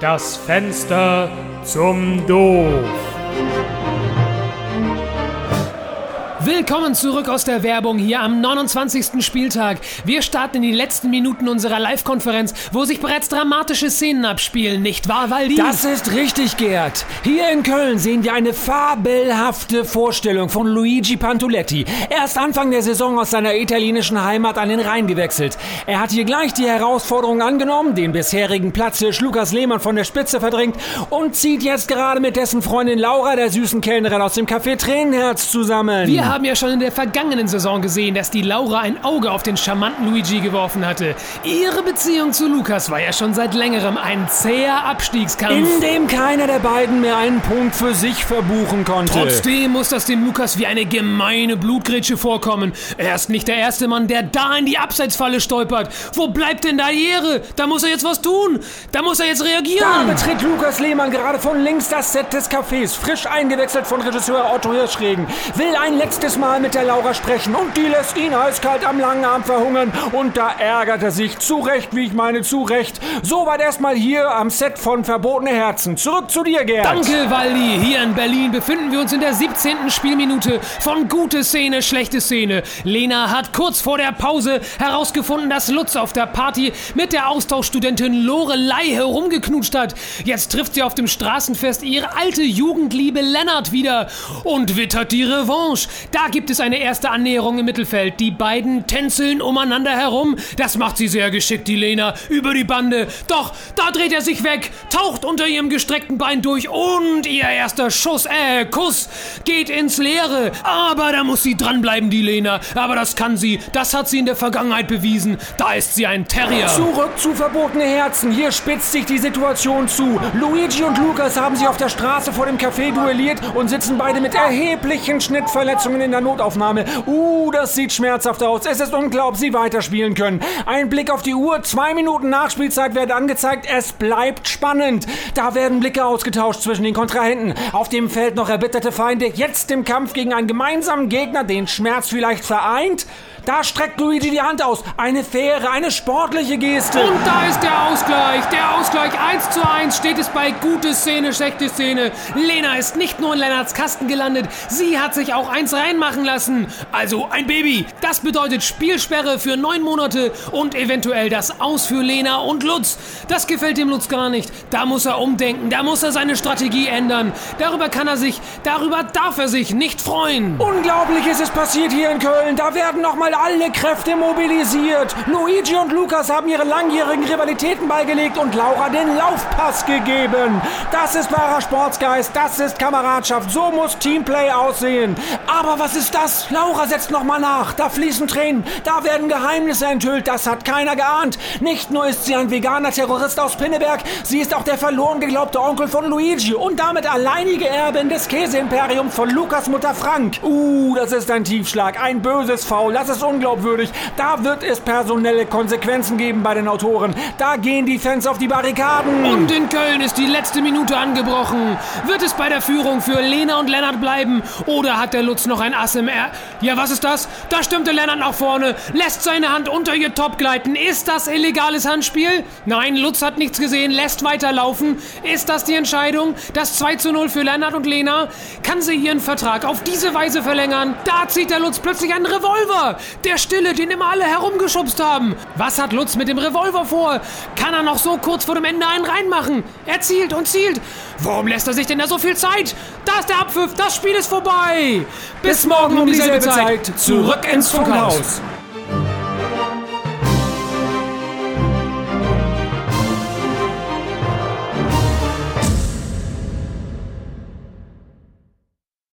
Das Fenster zum Doof. Willkommen zurück aus der Werbung hier am 29. Spieltag. Wir starten in die letzten Minuten unserer Live-Konferenz, wo sich bereits dramatische Szenen abspielen, nicht wahr, Waldi? Das ist richtig, Gerd. Hier in Köln sehen wir eine fabelhafte Vorstellung von Luigi Pantoletti. Er ist Anfang der Saison aus seiner italienischen Heimat an den Rhein gewechselt. Er hat hier gleich die Herausforderung angenommen, den bisherigen Platzhirsch Lukas Lehmann von der Spitze verdrängt und zieht jetzt gerade mit dessen Freundin Laura, der süßen Kellnerin aus dem Café Tränenherz, zusammen. Wir haben ja schon in der vergangenen Saison gesehen, dass die Laura ein Auge auf den charmanten Luigi geworfen hatte. Ihre Beziehung zu Lukas war ja schon seit längerem ein zäher Abstiegskampf. in dem keiner der beiden mehr einen Punkt für sich verbuchen konnte. Trotzdem muss das dem Lukas wie eine gemeine Blutgrätsche vorkommen. Er ist nicht der erste Mann, der da in die Abseitsfalle stolpert. Wo bleibt denn da die Ehre? Da muss er jetzt was tun. Da muss er jetzt Da reagieren. betritt Lukas Lehmann gerade von links das Set des Cafés, frisch eingewechselt von Regisseur Otto Hirschregen. Will ein letztes Mal mit der Laura sprechen und die lässt ihn eiskalt am langen Arm verhungern. Und da ärgert er sich, zu Recht, wie ich meine, zu Recht. Soweit erstmal hier am Set von Verbotene Herzen. Zurück zu dir, Gerd. Danke, Waldi. Hier in Berlin befinden wir uns in der 17. Spielminute von gute Szene, schlechte Szene. Lena hat kurz vor der Pause herausgefunden, dass Lutz auf der Party mit der Austauschstudentin Lorelei herumgeknutscht hat. Jetzt trifft sie auf dem Straßenfest ihre alte Jugendliebe Lennart wieder und wittert die Revanche. Da gibt es eine erste Annäherung im Mittelfeld. Die beiden tänzeln umeinander herum. Das macht sie sehr geschickt, die Lena, über die Bande. Doch, da dreht er sich weg, taucht unter ihrem gestreckten Bein durch und ihr erster Schuss, äh, Kuss geht ins Leere. Aber da muss sie dranbleiben, die Lena. Aber das kann sie. Das hat sie in der Vergangenheit bewiesen. Da ist sie ein Terrier. Zurück zu verbotene Herzen. Hier spitzt sich die Situation zu. Luigi und Lukas haben sich auf der Straße vor dem Café duelliert und sitzen beide mit erheblichen Schnittverletzungen in der Notaufnahme. Uh, das sieht schmerzhaft aus. Es ist unglaublich, sie weiterspielen können. Ein Blick auf die Uhr. Zwei Minuten Nachspielzeit werden angezeigt. Es bleibt spannend. Da werden Blicke ausgetauscht zwischen den Kontrahenten. Auf dem Feld noch erbitterte Feinde. Jetzt im Kampf gegen einen gemeinsamen Gegner, den Schmerz vielleicht vereint. Da streckt Luigi die Hand aus. Eine faire, eine sportliche Geste. Und da ist der Ausgleich. Der Ausgleich 1 zu 1 steht es bei gute Szene, schlechte Szene. Lena ist nicht nur in Lennarts Kasten gelandet, sie hat sich auch eins reinmachen lassen. Also ein Baby. Das bedeutet Spielsperre für neun Monate und eventuell das Aus für Lena und Lutz. Das gefällt dem Lutz gar nicht. Da muss er umdenken, da muss er seine Strategie ändern. Darüber kann er sich, darüber darf er sich nicht freuen. Unglaubliches ist passiert hier in Köln. Da werden nochmal alle Kräfte mobilisiert. Luigi und Lukas haben ihre langjährigen Rivalitäten beigelegt und Laura den Laufpass gegeben. Das ist wahrer Sportsgeist, das ist Kameradschaft. So muss Teamplay aussehen. Aber was ist das? Laura setzt nochmal nach. Da fließen Tränen, da werden Geheimnisse enthüllt. Das hat keiner geahnt. Nicht nur ist sie ein veganer Terrorist aus Pinneberg, sie ist auch der verloren geglaubte Onkel von Luigi und damit alleinige Erbin des Käseimperiums von Lukas Mutter Frank. Uh, das ist ein Tiefschlag, ein böses Foul, das ist unglaubwürdig. Da wird es personelle Konsequenzen geben bei den Autoren. Da gehen die Fans auf die Barrikaden. Und in Köln ist die letzte Minute angebrochen. Wird es bei der Führung für Lena und Lennart bleiben? Oder hat der Lutz noch ein Ass im R? Ja, was ist das? Da stürmte Lennart nach vorne, lässt seine Hand unter ihr Top gleiten. Ist das illegales Handspiel? Nein, Lutz hat nichts gesehen, lässt weiterlaufen. Ist das die Entscheidung? Das 2 zu 0 für Lennart und Lena? Kann sie ihren Vertrag auf diese Weise verlängern? Da zieht der Lutz plötzlich einen Revolver. Der Stille, den immer alle herumgeschubst haben. Was hat Lutz mit dem Revolver vor? Kann er noch so kurz vor dem Ende einen reinmachen? Er zielt und zielt. Warum lässt er sich denn da so viel Zeit? Da ist der Abpfiff, das Spiel ist vorbei. Bis, morgen um dieselbe Zeit. Zurück ins Funkhaus.